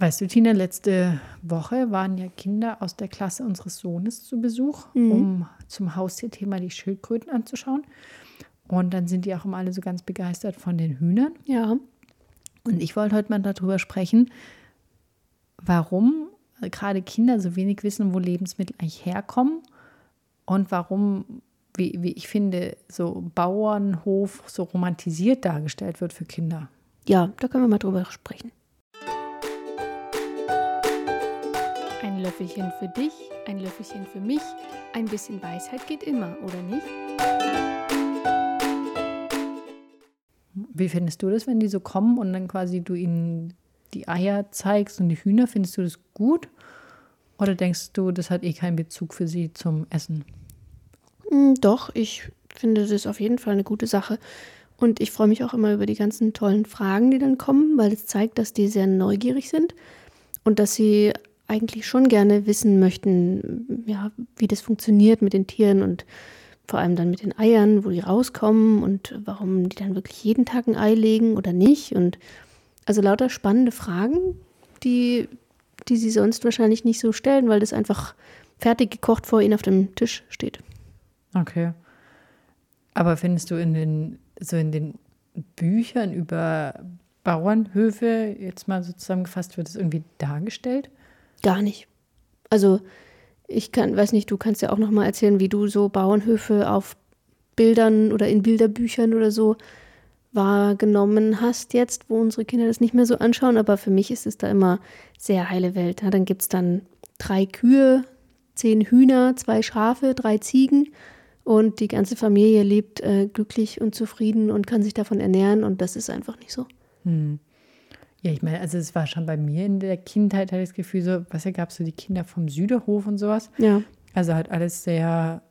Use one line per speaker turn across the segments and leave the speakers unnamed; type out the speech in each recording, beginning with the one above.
Weißt du, Tina, letzte Woche waren ja Kinder aus der Klasse unseres Sohnes zu Besuch, mhm. um zum Haustierthema die Schildkröten anzuschauen. Und dann sind die auch immer alle so ganz begeistert von den Hühnern.
Ja.
Und ich wollte heute mal darüber sprechen, warum gerade Kinder so wenig wissen, wo Lebensmittel eigentlich herkommen und warum, wie, wie ich finde, so Bauernhof so romantisiert dargestellt wird für Kinder.
Ja, da können wir mal drüber sprechen.
Ein Löffelchen für dich, ein Löffelchen für mich. Ein bisschen Weisheit geht immer, oder nicht?
Wie findest du das, wenn die so kommen und dann quasi du ihnen die Eier zeigst und die Hühner? Findest du das gut? Oder denkst du, das hat eh keinen Bezug für sie zum Essen?
Hm, doch, ich finde das auf jeden Fall eine gute Sache. Und ich freue mich auch immer über die ganzen tollen Fragen, die dann kommen, weil es zeigt, dass die sehr neugierig sind und dass sie eigentlich schon gerne wissen möchten, ja, wie das funktioniert mit den Tieren und vor allem dann mit den Eiern, wo die rauskommen und warum die dann wirklich jeden Tag ein Ei legen oder nicht. Und also lauter spannende Fragen, die, die sie sonst wahrscheinlich nicht so stellen, weil das einfach fertig gekocht vor ihnen auf dem Tisch steht.
Okay. Aber findest du in den, so in den Büchern über Bauernhöfe, jetzt mal so zusammengefasst, wird es irgendwie dargestellt?
Gar nicht. Also ich kann, weiß nicht, du kannst ja auch noch mal erzählen, wie du so Bauernhöfe auf Bildern oder in Bilderbüchern oder so wahrgenommen hast jetzt, wo unsere Kinder das nicht mehr so anschauen. Aber für mich ist es da immer sehr heile Welt. Ja, dann gibt es dann drei Kühe, zehn Hühner, zwei Schafe, drei Ziegen und die ganze Familie lebt äh, glücklich und zufrieden und kann sich davon ernähren und das ist einfach nicht so.
Hm. Ja, ich meine, also es war schon bei mir in der Kindheit, hatte ich das Gefühl, so, was ja gab, so die Kinder vom Süderhof und sowas.
Ja.
Also halt alles sehr,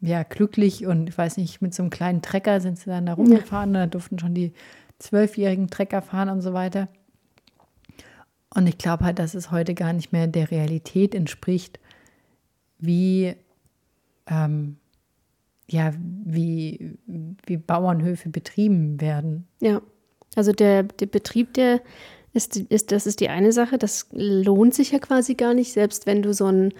ja, glücklich und ich weiß nicht, mit so einem kleinen Trecker sind sie dann da rumgefahren ja. und da durften schon die zwölfjährigen Trecker fahren und so weiter. Und ich glaube halt, dass es heute gar nicht mehr der Realität entspricht, wie, ähm, ja, wie, wie Bauernhöfe betrieben werden.
Ja. Also der, der Betrieb, der ist, ist, das ist die eine Sache, das lohnt sich ja quasi gar nicht, selbst wenn du so einen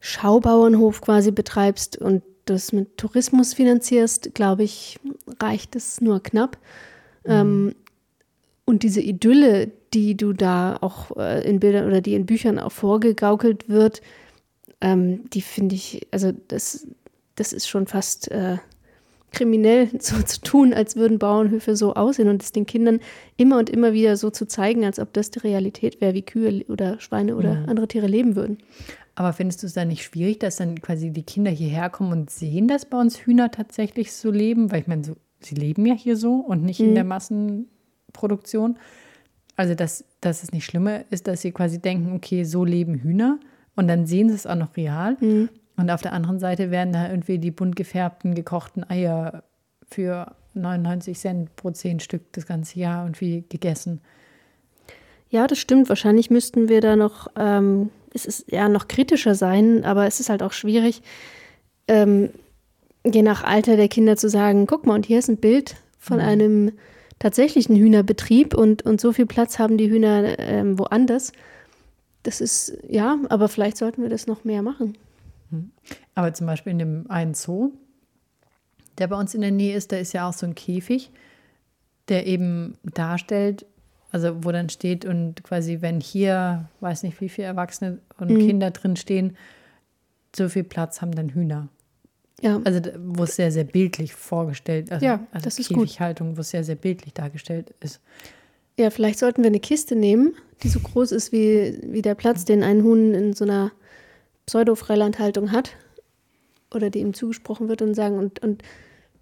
Schaubauernhof quasi betreibst und das mit Tourismus finanzierst, glaube ich, reicht es nur knapp. Mhm. Ähm, und diese Idylle, die du da auch äh, in Bildern oder die in Büchern auch vorgegaukelt wird, ähm, die finde ich, also das, das ist schon fast äh, kriminell so zu tun, als würden Bauernhöfe so aussehen und es den Kindern immer und immer wieder so zu zeigen, als ob das die Realität wäre, wie Kühe oder Schweine oder mhm. andere Tiere leben würden.
Aber findest du es dann nicht schwierig, dass dann quasi die Kinder hierher kommen und sehen, dass bei uns Hühner tatsächlich so leben? Weil ich meine, so, sie leben ja hier so und nicht mhm. in der Massenproduktion. Also, dass, dass es nicht schlimmer ist, dass sie quasi denken, okay, so leben Hühner und dann sehen sie es auch noch real. Mhm. Und auf der anderen Seite werden da irgendwie die bunt gefärbten, gekochten Eier für 99 Cent pro zehn Stück das ganze Jahr und wie gegessen.
Ja, das stimmt. Wahrscheinlich müssten wir da noch, ähm, es ist ja noch kritischer sein, aber es ist halt auch schwierig, ähm, je nach Alter der Kinder zu sagen, guck mal, und hier ist ein Bild von mhm. einem tatsächlichen Hühnerbetrieb und, und so viel Platz haben die Hühner ähm, woanders. Das ist, ja, aber vielleicht sollten wir das noch mehr machen.
Hm. Aber zum Beispiel in dem einen Zoo, der bei uns in der Nähe ist, da ist ja auch so ein Käfig, der eben darstellt, also wo dann steht und quasi, wenn hier, weiß nicht wie viele Erwachsene und mhm. Kinder drin stehen, so viel Platz haben dann Hühner.
Ja.
Also wo es sehr, sehr bildlich vorgestellt, also,
ja,
also
das ist
Käfighaltung, wo es sehr, sehr bildlich dargestellt ist.
Ja, vielleicht sollten wir eine Kiste nehmen, die so groß ist wie, wie der Platz, den ein Huhn in so einer Pseudo-Freilandhaltung hat oder die ihm zugesprochen wird und sagen, und, und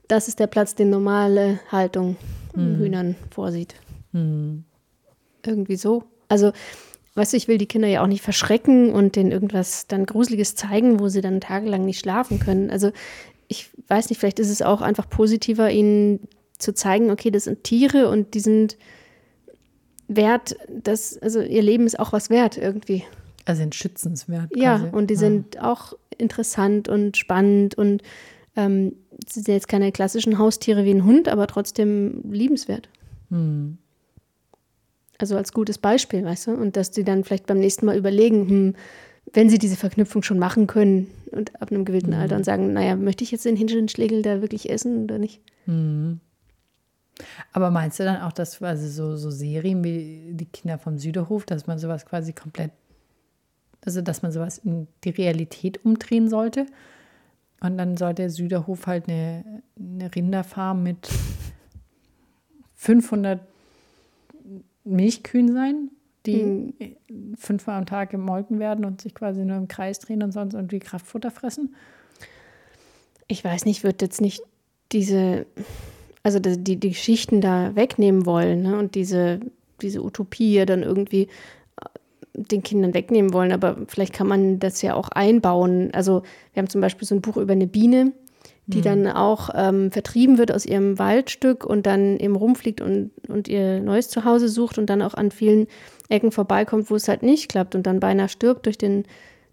das ist der Platz, den normale Haltung hm. Hühnern vorsieht.
Hm.
Irgendwie so. Also, weißt du, ich will die Kinder ja auch nicht verschrecken und denen irgendwas dann Gruseliges zeigen, wo sie dann tagelang nicht schlafen können. Also, ich weiß nicht, vielleicht ist es auch einfach positiver, ihnen zu zeigen, okay, das sind Tiere und die sind wert, das, also ihr Leben ist auch was wert irgendwie.
Also sind schützenswert.
Ja, quasi. und die ja. sind auch interessant und spannend und ähm, sind jetzt keine klassischen Haustiere wie ein Hund, aber trotzdem liebenswert.
Hm.
Also als gutes Beispiel, weißt du? Und dass die dann vielleicht beim nächsten Mal überlegen, hm, wenn sie diese Verknüpfung schon machen können und ab einem gewissen Alter und sagen, naja, möchte ich jetzt den Hinschenschlegel da wirklich essen oder nicht?
Aber meinst du dann auch, dass quasi so, so Serien wie die Kinder vom Süderhof, dass man sowas quasi komplett, also dass man sowas in die Realität umdrehen sollte? Und dann soll der Süderhof halt eine, eine Rinderfarm mit 500 Milchkühen sein, die fünfmal am Tag gemolken werden und sich quasi nur im Kreis drehen und sonst irgendwie Kraftfutter fressen?
Ich weiß nicht, ich würde jetzt nicht diese, also die, die Geschichten da wegnehmen wollen ne? und diese, diese Utopie dann irgendwie den Kindern wegnehmen wollen, aber vielleicht kann man das ja auch einbauen. Also wir haben zum Beispiel so ein Buch über eine Biene, die dann auch ähm, vertrieben wird aus ihrem Waldstück und dann eben rumfliegt und, und ihr neues Zuhause sucht und dann auch an vielen Ecken vorbeikommt, wo es halt nicht klappt und dann beinahe stirbt durch den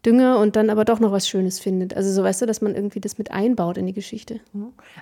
Dünger und dann aber doch noch was Schönes findet. Also so weißt du, dass man irgendwie das mit einbaut in die Geschichte.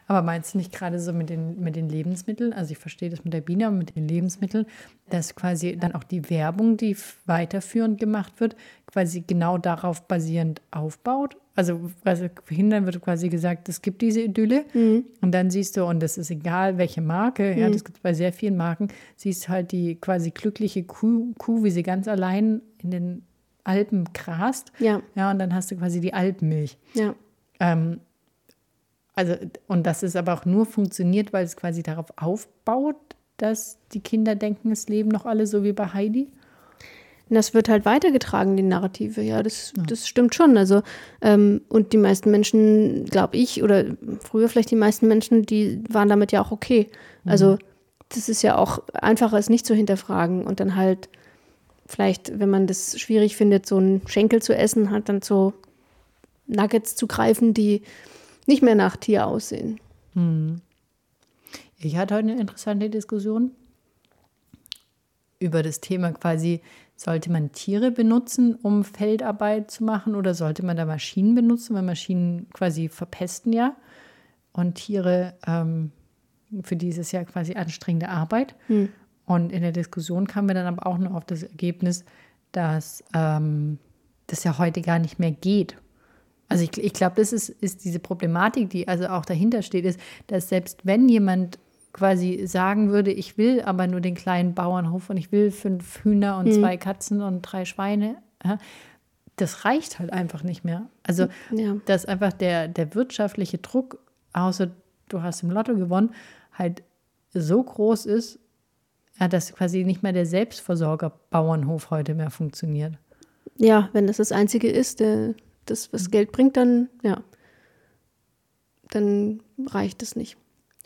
Aber meinst du nicht gerade so mit den, mit den Lebensmitteln, also ich verstehe das mit der Biene, aber mit den Lebensmitteln, dass quasi dann auch die Werbung, die weiterführend gemacht wird, quasi genau darauf basierend aufbaut? Also, also verhindern wird quasi gesagt, es gibt diese Idylle und dann siehst du, und das ist egal, welche Marke, ja, das gibt es bei sehr vielen Marken, siehst halt die quasi glückliche Kuh, Kuh, wie sie ganz allein in den Alpen grast.
Ja.
Ja, und dann hast du quasi die Alpenmilch.
Ja.
Ähm, also, und das ist aber auch nur funktioniert, weil es quasi darauf aufbaut, dass die Kinder denken, es leben noch alle so wie bei Heidi.
Und das wird halt weitergetragen, die Narrative, ja, das, das stimmt schon. Also, ähm, und die meisten Menschen, glaube ich, oder früher vielleicht die meisten Menschen, die waren damit ja auch okay. Also, das ist ja auch einfacher, es nicht zu hinterfragen und dann halt vielleicht, wenn man das schwierig findet, so einen Schenkel zu essen, halt dann so Nuggets zu greifen, die nicht mehr nach Tier aussehen.
Ich hatte heute eine interessante Diskussion über das Thema quasi, sollte man Tiere benutzen, um Feldarbeit zu machen oder sollte man da Maschinen benutzen, weil Maschinen quasi verpesten ja und Tiere, ähm, für die ist es ja quasi anstrengende Arbeit. Und in der Diskussion kamen wir dann aber auch noch auf das Ergebnis, dass ähm, das ja heute gar nicht mehr geht. Also ich, ich glaube, das ist, ist diese Problematik, die also auch dahinter steht, ist, dass selbst wenn jemand quasi sagen würde, ich will aber nur den kleinen Bauernhof und ich will fünf Hühner und zwei Katzen und drei Schweine, ja, das reicht halt einfach nicht mehr. Also
Ja.
dass einfach der, der wirtschaftliche Druck, außer du hast im Lotto gewonnen, halt so groß ist, ja, dass quasi nicht mehr der Selbstversorger-Bauernhof heute mehr funktioniert.
Ja, wenn das das Einzige ist, der, das, was Geld bringt, dann, ja, dann reicht es nicht.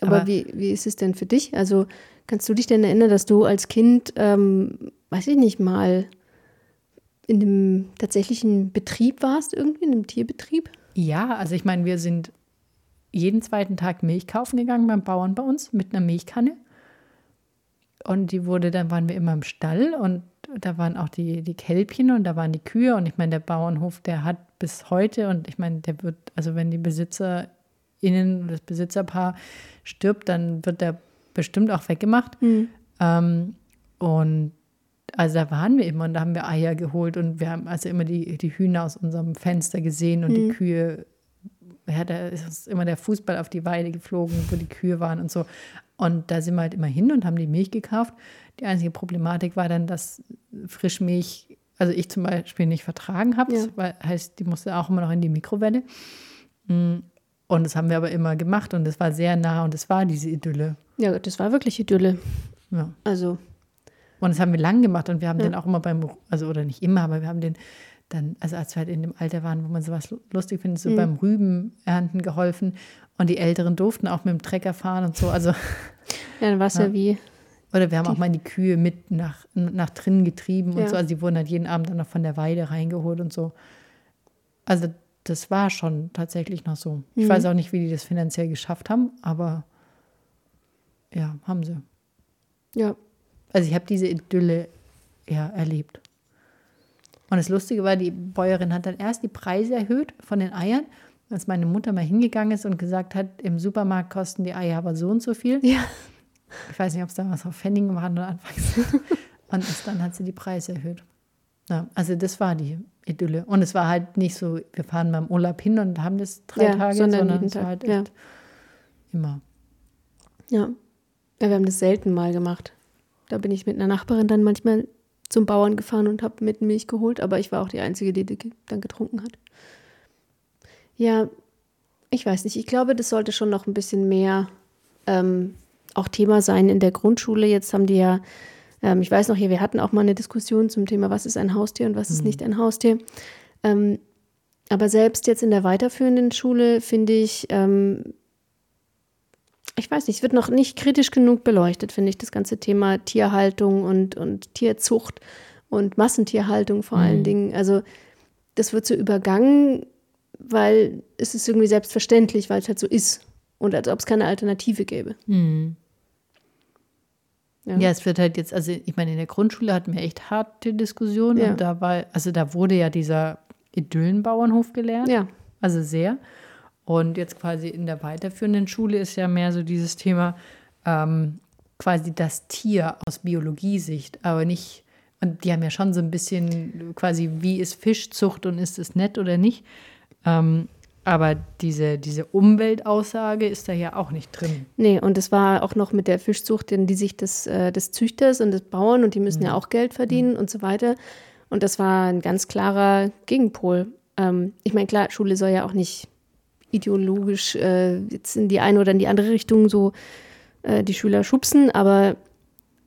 Aber,
Aber-
wie, wie ist es denn für dich? Also kannst du dich denn erinnern, dass du als Kind, ähm, weiß ich nicht, mal in einem tatsächlichen Betrieb warst, irgendwie, in einem Tierbetrieb?
Ja, also ich meine, wir sind jeden zweiten Tag Milch kaufen gegangen beim Bauern bei uns mit einer Milchkanne. Und die wurde, dann waren wir immer im Stall und da waren auch die, die Kälbchen und da waren die Kühe. Und ich meine, der Bauernhof, der hat bis heute, und ich meine, der wird, also wenn die BesitzerInnen, das Besitzerpaar stirbt, dann wird der bestimmt auch weggemacht. Ähm, und also da waren wir immer und da haben wir Eier geholt und wir haben also immer die, die Hühner aus unserem Fenster gesehen und die Kühe, ja, da ist immer der Fußball auf die Weide geflogen, wo die Kühe waren und so. Und da sind wir halt immer hin und haben die Milch gekauft. Die einzige Problematik war dann, dass Frischmilch, also ich zum Beispiel nicht vertragen habe,
Ja.
weil heißt, die musste auch immer noch in die Mikrowelle. Mm, Und das haben wir aber immer gemacht und es war sehr nah und es war diese Idylle.
Ja, das war wirklich Idylle.
Ja.
Also,
Und das haben wir lang gemacht und wir haben den auch immer beim, also oder nicht immer, aber wir haben den dann, also als wir halt in dem Alter waren, wo man sowas lu- lustig findet, so beim Rübenernten geholfen und die Älteren durften auch mit dem Trecker fahren und so. Also,
ja, dann war es ja. wie,
oder wir haben auch mal die Kühe mit nach, nach drinnen getrieben und
Ja.
so. Also die wurden halt jeden Abend dann noch von der Weide reingeholt und so. Also das war schon tatsächlich noch so. Ich weiß auch nicht, wie die das finanziell geschafft haben, aber ja, haben sie.
ja,
Also ich habe diese Idylle ja erlebt. Und das Lustige war, die Bäuerin hat dann erst die Preise erhöht von den Eiern, als meine Mutter mal hingegangen ist und gesagt hat, im Supermarkt kosten die Eier aber so und so viel.
ja,
Ich weiß nicht, ob es damals auf Pfennigen waren oder anfangs. Und erst dann hat sie die Preise erhöht. Ja, also das war die Idylle. Und es war halt nicht so, wir fahren beim Urlaub hin und haben das drei
Ja,
Tage,
sondern
sondern, es war halt
ja.
immer.
Ja. ja, wir haben das selten mal gemacht. Da bin ich mit einer Nachbarin dann manchmal zum Bauern gefahren und habe mit Milch geholt, aber ich war auch die Einzige, die die dann getrunken hat. Ja, ich weiß nicht. Ich glaube, das sollte schon noch ein bisschen mehr ähm, auch Thema sein in der Grundschule. Jetzt haben die ja, ähm, ich weiß noch hier, wir hatten auch mal eine Diskussion zum Thema, was ist ein Haustier und was ist nicht ein Haustier. Ähm, aber selbst jetzt in der weiterführenden Schule finde ich, ähm, ich weiß nicht, es wird noch nicht kritisch genug beleuchtet, finde ich, das ganze Thema Tierhaltung und, und Tierzucht und Massentierhaltung vor allen Dingen. Also das wird so übergangen, weil es ist irgendwie selbstverständlich, weil es halt so ist. Und als ob es keine Alternative gäbe. Ja.
Ja, es wird halt jetzt, also ich meine, in der Grundschule hatten wir echt harte Diskussionen
Ja.
und da war, also da wurde ja dieser Idyllenbauernhof gelernt.
Ja.
Also sehr. Und jetzt quasi in der weiterführenden Schule ist ja mehr so dieses Thema ähm, quasi das Tier aus Biologiesicht, aber nicht, und die haben ja schon so ein bisschen quasi, wie ist Fischzucht und ist es nett oder nicht. Ähm, aber diese, diese Umweltaussage ist da ja auch nicht drin.
Nee, und es war auch noch mit der Fischzucht in die Sicht des, äh, des Züchters und des Bauern und die müssen ja auch Geld verdienen und so weiter. Und das war ein ganz klarer Gegenpol. Ähm, ich meine, klar, Schule soll ja auch nicht ideologisch äh, jetzt in die eine oder in die andere Richtung so äh, die Schüler schubsen, aber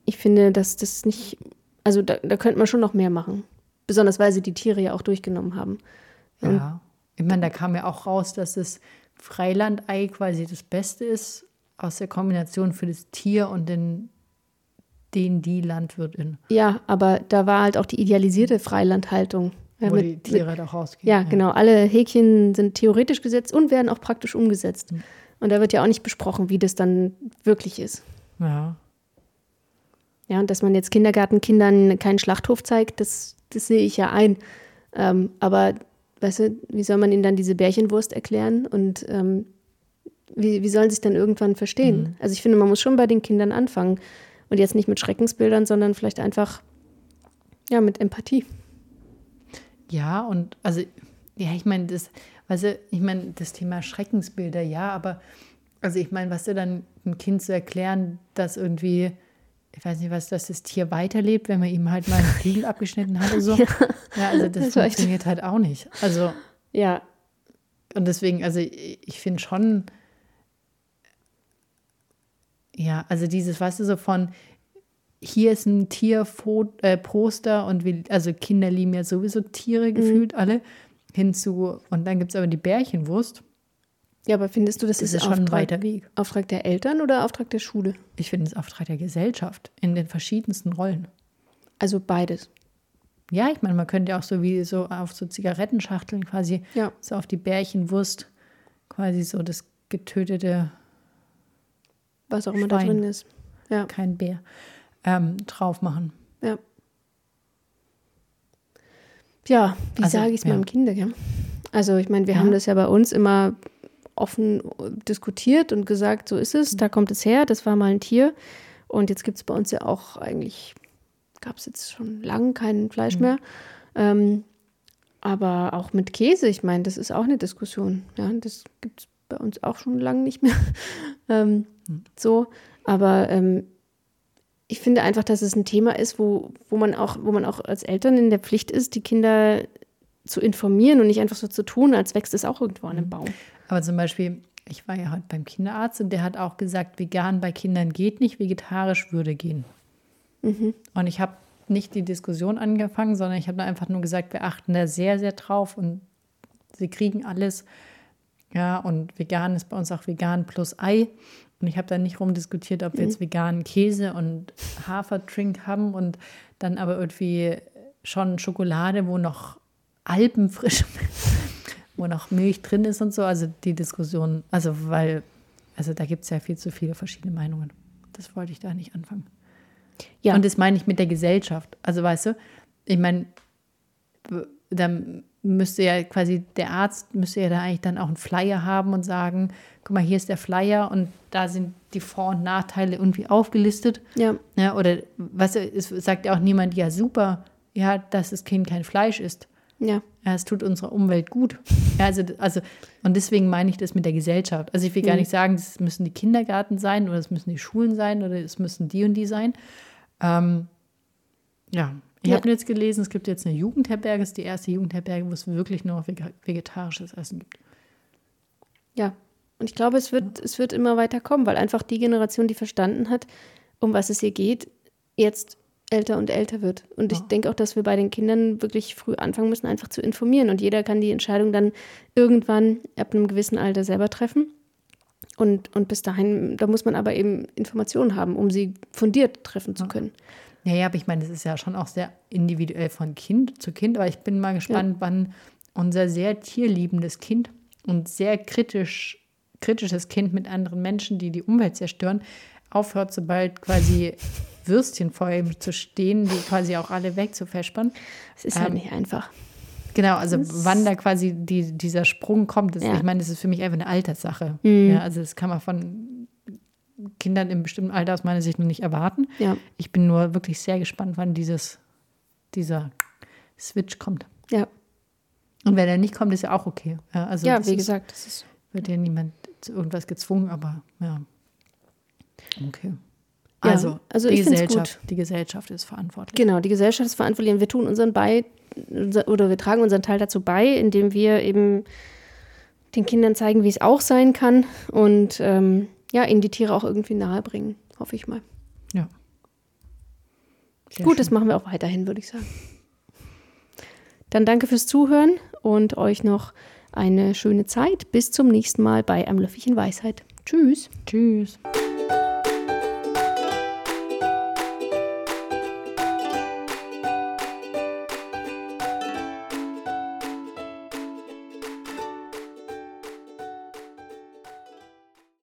ich finde, dass das nicht, also da, da könnte man schon noch mehr machen. Besonders weil sie die Tiere ja auch durchgenommen haben.
Ja. Ich meine, da kam ja auch raus, dass das Freilandei quasi das Beste ist aus der Kombination für das Tier und den, den die Landwirtin,
Ja, aber da war halt auch die idealisierte Freilandhaltung. Ja,
wo
mit-
die
mit-
Tiere da rausgehen.
Ja, genau. Alle Häkchen sind theoretisch gesetzt und werden auch praktisch umgesetzt.
Hm.
Und da wird ja auch nicht besprochen, wie das dann wirklich ist.
Ja.
Ja, und dass man jetzt Kindergartenkindern keinen Schlachthof zeigt, das, das sehe ich ja ein. Ähm, aber, weißt du, wie soll man ihnen dann diese Bärchenwurst erklären? Und ähm, wie, wie sollen sie es dann irgendwann verstehen?
Hm.
Also ich finde, man muss schon bei den Kindern anfangen. Und jetzt nicht mit Schreckensbildern, sondern vielleicht einfach ja, mit Empathie.
Ja, und also, ja, ich meine, das, weißt du, ich meine, das Thema Schreckensbilder, ja, aber, also ich meine, was du dann ein Kind zu erklären, dass irgendwie, ich weiß nicht was, dass das Tier weiterlebt, wenn man ihm halt mal einen Flügel abgeschnitten hat oder so. Ja, also das,
das
funktioniert halt auch nicht. Also,
Ja,
und deswegen, also ich, ich finde schon, ja, also dieses, weißt du, so von, hier ist ein Tierposter äh, und wir, also Kinder lieben ja sowieso Tiere gefühlt alle, hinzu, und dann gibt es aber die Bärchenwurst.
ja, aber findest du, das,
Das
ist,
ist schon ein
Auftrag,
weiter Weg.
Auftrag der Eltern oder Auftrag der Schule?
Ich finde es Auftrag der Gesellschaft in den verschiedensten Rollen.
Also beides.
Ja, ich meine, man könnte ja auch so wie so auf so Zigarettenschachteln quasi,
Ja.
so auf die Bärchenwurst quasi so das getötete
Was auch immer da
Schwein.
drin ist. Ja,
kein Bär, ähm, drauf machen.
ja. Ja, wie
Also,
sage ich es
ja.
meinem Kind? Ja? Also ich meine, wir
Ja.
haben das ja bei uns immer offen diskutiert und gesagt, so ist es, da kommt es her, das war mal ein Tier. Und jetzt gibt es bei uns ja auch eigentlich, gab es jetzt schon lange kein Fleisch mehr. Ähm, aber auch mit Käse, ich meine, das ist auch eine Diskussion. Ja, das gibt es bei uns auch schon lange nicht mehr. ähm, So, aber ähm, ich finde einfach, dass es ein Thema ist, wo, wo man auch, wo man auch als Eltern in der Pflicht ist, die Kinder zu informieren und nicht einfach so zu tun, als wächst es auch irgendwo an einem Baum.
Aber zum Beispiel, ich war ja heute beim Kinderarzt und der hat auch gesagt, vegan bei Kindern geht nicht, vegetarisch würde gehen. Und ich habe nicht die Diskussion angefangen, sondern ich habe einfach nur gesagt, wir achten da sehr, sehr drauf und sie kriegen alles. Ja, und vegan ist bei uns auch vegan plus Ei. Und ich habe da nicht rumdiskutiert, ob wir jetzt veganen Käse und Haferdrink haben und dann aber irgendwie schon Schokolade, wo noch alpenfrisch, wo noch Milch drin ist und so. Also die Diskussion, also weil, also da gibt es ja viel zu viele verschiedene Meinungen. Das wollte ich da nicht anfangen.
Ja.
Und das meine ich mit der Gesellschaft. Also weißt du, ich meine, dann müsste ja quasi der Arzt müsste ja da eigentlich dann auch einen Flyer haben und sagen, guck mal, hier ist der Flyer und da sind die Vor- und Nachteile irgendwie aufgelistet.
Ja.
ja oder was es sagt ja auch niemand, ja super, ja, dass das Kind kein Fleisch isst.
Ja.
Ja, es tut unserer Umwelt gut. Ja, also, also, und deswegen meine ich das mit der Gesellschaft. Also ich will gar
Mhm.
nicht sagen, es müssen die Kindergärten sein oder es müssen die Schulen sein oder es müssen die und die sein. Ähm, ja, ich
Ja.
habe jetzt gelesen, es gibt jetzt eine Jugendherberge, es ist die erste Jugendherberge, wo es wirklich nur noch vegetarisches Essen gibt.
Ja. Und ich glaube, es wird, es wird immer weiter kommen, weil einfach die Generation, die verstanden hat, um was es hier geht, jetzt älter und älter wird. Und ich
Ja.
denke auch, dass wir bei den Kindern wirklich früh anfangen müssen, einfach zu informieren. Und jeder kann die Entscheidung dann irgendwann ab einem gewissen Alter selber treffen. Und, und bis dahin, da muss man aber eben Informationen haben, um sie fundiert treffen zu können.
Ja, ja, aber ich meine, das ist ja schon auch sehr individuell von Kind zu Kind, aber ich bin mal gespannt, wann unser sehr tierliebendes Kind und sehr kritisch, kritisches Kind mit anderen Menschen, die die Umwelt zerstören, aufhört, sobald quasi Würstchen vor ihm zu stehen, die quasi auch alle wegzufespern.
Es ist halt
Ähm,
nicht einfach.
Genau, also wann da quasi die, dieser Sprung kommt, das,
Ja.
ich meine, das ist für mich einfach eine Alterssache.
Mhm.
Ja, also das kann man von Kindern im bestimmten Alter aus meiner Sicht noch nicht erwarten.
Ja.
Ich bin nur wirklich sehr gespannt, wann dieses, dieser Switch kommt.
Ja,
Und wenn er nicht kommt, ist ja auch okay. Ja, also
ja wie
ist,
gesagt, das ist
wird ja niemand zu irgendwas gezwungen, aber ja. Okay.
Ja,
Also,
also
die Gesellschaft, die Gesellschaft ist verantwortlich.
Genau, die Gesellschaft ist verantwortlich und wir tun unseren bei oder wir tragen unseren Teil dazu bei, indem wir eben den Kindern zeigen, wie es auch sein kann und ähm, ja, ihnen die Tiere auch irgendwie nahe bringen, hoffe ich mal.
Ja. Sehr
Gut,
schön.
das machen wir auch weiterhin, würde ich sagen. Dann danke fürs Zuhören und euch noch eine schöne Zeit. Bis zum nächsten Mal bei Am Löffelchen Weisheit. Tschüss.
Tschüss.